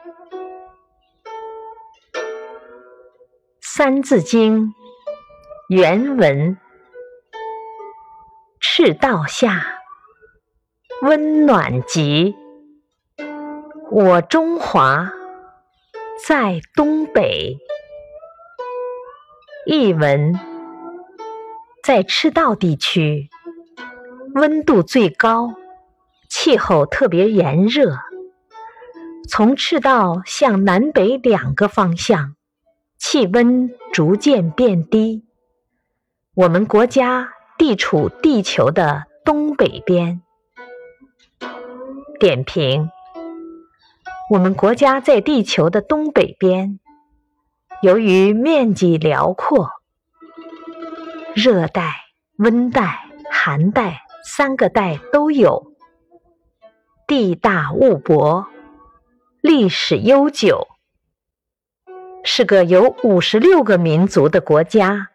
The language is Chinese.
《三字经》原文：赤道下，温暖极。我中华在东北。译文：在赤道地区，温度最高，气候特别炎热。从赤道向南北两个方向。气温逐渐变低。我们国家地处地球的东北边。点评：我们国家在地球的东北边，由于面积辽阔，热带、温带、寒带三个带都有，地大物博，历史悠久。是个有五十六个民族的国家。